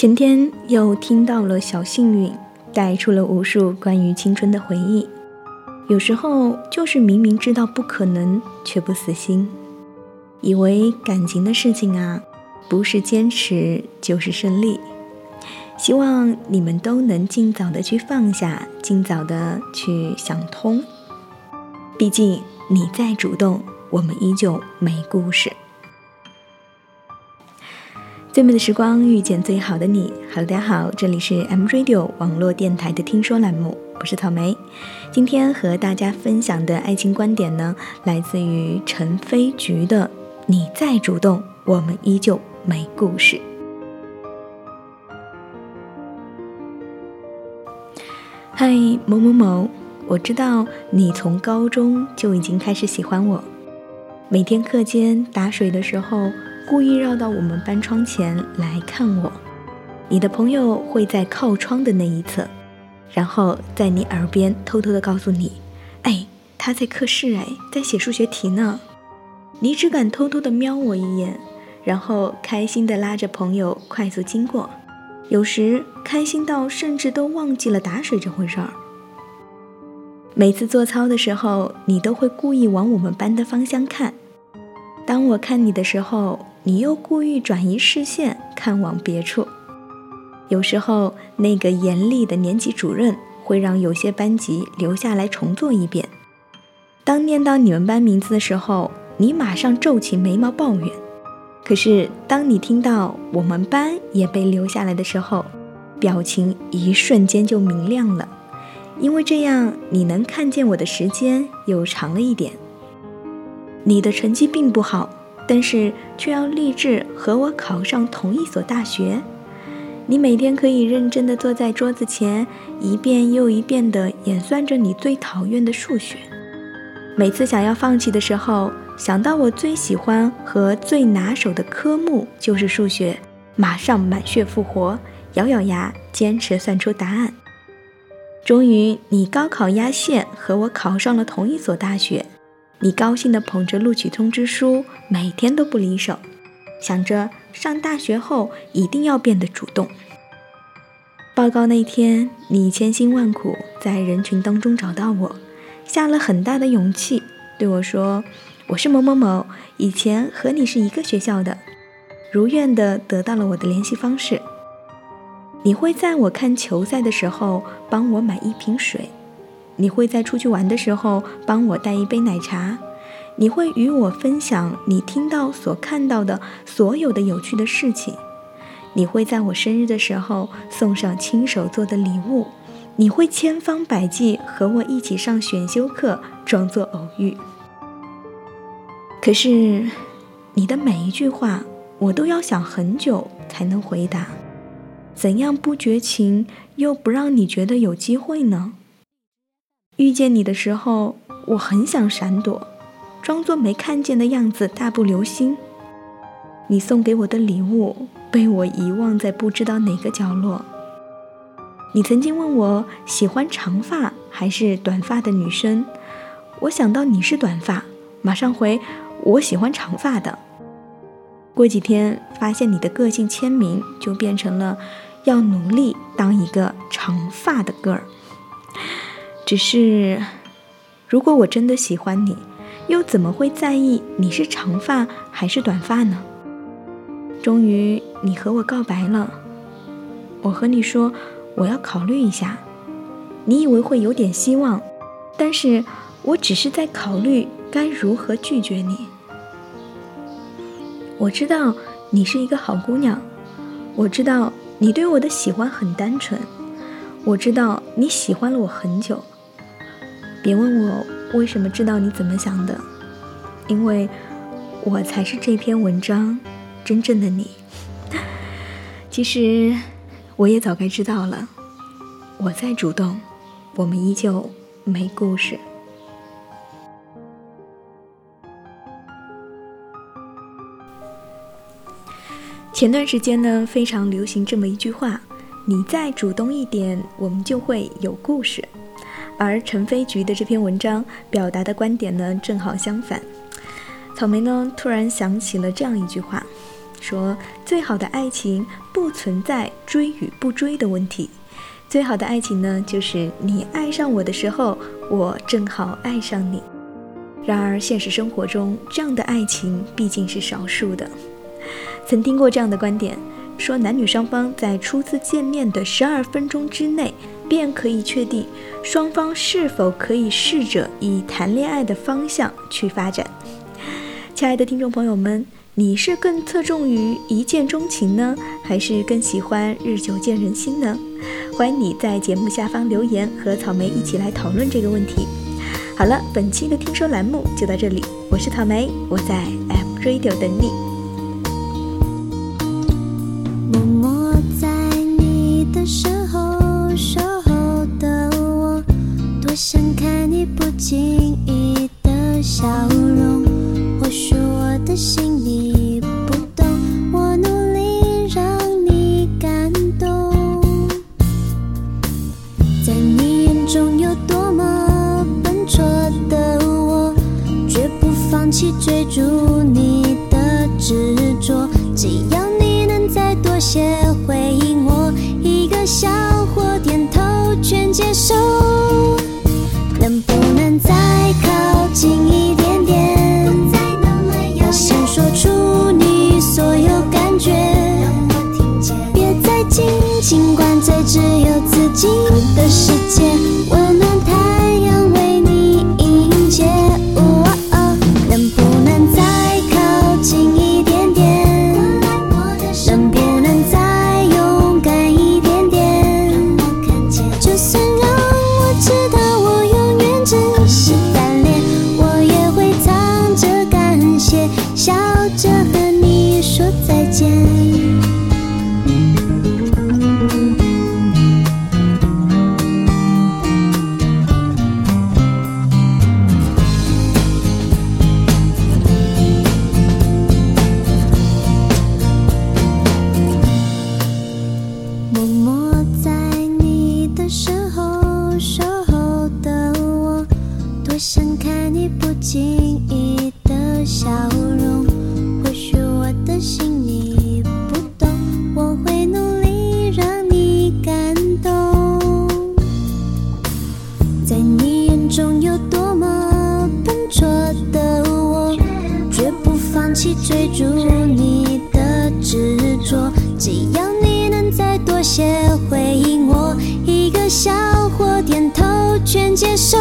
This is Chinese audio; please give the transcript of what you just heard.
前天又听到了小幸运，带出了无数关于青春的回忆。有时候就是明明知道不可能，却不死心，以为感情的事情啊，不是坚持就是胜利。希望你们都能尽早的去放下，尽早的去想通。毕竟你再主动，我们依旧没故事。最美的时光遇见最好的你。Hello，大家好，这里是 M Radio 网络电台的听说栏目，我是草莓。今天和大家分享的爱情观点呢，来自于陈飞菊的《你再主动，我们依旧没故事》。嗨，某某某，我知道你从高中就已经开始喜欢我，每天课间打水的时候。故意绕到我们班窗前来看我，你的朋友会在靠窗的那一侧，然后在你耳边偷偷的告诉你：“哎，他在课室，哎，在写数学题呢。”你只敢偷偷的瞄我一眼，然后开心的拉着朋友快速经过，有时开心到甚至都忘记了打水这回事儿。每次做操的时候，你都会故意往我们班的方向看，当我看你的时候。你又故意转移视线，看往别处。有时候，那个严厉的年级主任会让有些班级留下来重做一遍。当念到你们班名字的时候，你马上皱起眉毛抱怨。可是，当你听到我们班也被留下来的时候，表情一瞬间就明亮了，因为这样你能看见我的时间又长了一点。你的成绩并不好。但是却要立志和我考上同一所大学。你每天可以认真地坐在桌子前，一遍又一遍地演算着你最讨厌的数学。每次想要放弃的时候，想到我最喜欢和最拿手的科目就是数学，马上满血复活，咬咬牙坚持算出答案。终于，你高考压线和我考上了同一所大学。你高兴地捧着录取通知书，每天都不离手，想着上大学后一定要变得主动。报告那天，你千辛万苦在人群当中找到我，下了很大的勇气对我说：“我是某某某，以前和你是一个学校的。”如愿地得到了我的联系方式。你会在我看球赛的时候帮我买一瓶水。你会在出去玩的时候帮我带一杯奶茶，你会与我分享你听到所看到的所有的有趣的事情，你会在我生日的时候送上亲手做的礼物，你会千方百计和我一起上选修课，装作偶遇。可是，你的每一句话我都要想很久才能回答，怎样不绝情又不让你觉得有机会呢？遇见你的时候，我很想闪躲，装作没看见的样子，大步流星。你送给我的礼物被我遗忘在不知道哪个角落。你曾经问我喜欢长发还是短发的女生，我想到你是短发，马上回我喜欢长发的。过几天发现你的个性签名就变成了要努力当一个长发的 girl。只是，如果我真的喜欢你，又怎么会在意你是长发还是短发呢？终于，你和我告白了。我和你说，我要考虑一下。你以为会有点希望，但是我只是在考虑该如何拒绝你。我知道你是一个好姑娘，我知道你对我的喜欢很单纯，我知道你喜欢了我很久。别问我为什么知道你怎么想的，因为我才是这篇文章真正的你。其实我也早该知道了，我再主动，我们依旧没故事。前段时间呢，非常流行这么一句话：“你再主动一点，我们就会有故事。”而陈飞菊的这篇文章表达的观点呢，正好相反。草莓呢，突然想起了这样一句话：说最好的爱情不存在追与不追的问题，最好的爱情呢，就是你爱上我的时候，我正好爱上你。然而现实生活中，这样的爱情毕竟是少数的。曾听过这样的观点，说男女双方在初次见面的十二分钟之内，便可以确定双方是否可以试着以谈恋爱的方向去发展。亲爱的听众朋友们，你是更侧重于一见钟情呢，还是更喜欢日久见人心呢？欢迎你在节目下方留言，和草莓一起来讨论这个问题。好了，本期的听说栏目就到这里，我是草莓，我在 M Radio 等你。轻易的笑容，或许我的心。尽管在只有自己的世界。不经意的笑容，或许我的心你不懂。我会努力让你感动，在你眼中有多么笨拙的我，绝不放弃追逐你的执着。只要你能再多些回应，我一个笑或点头全接受。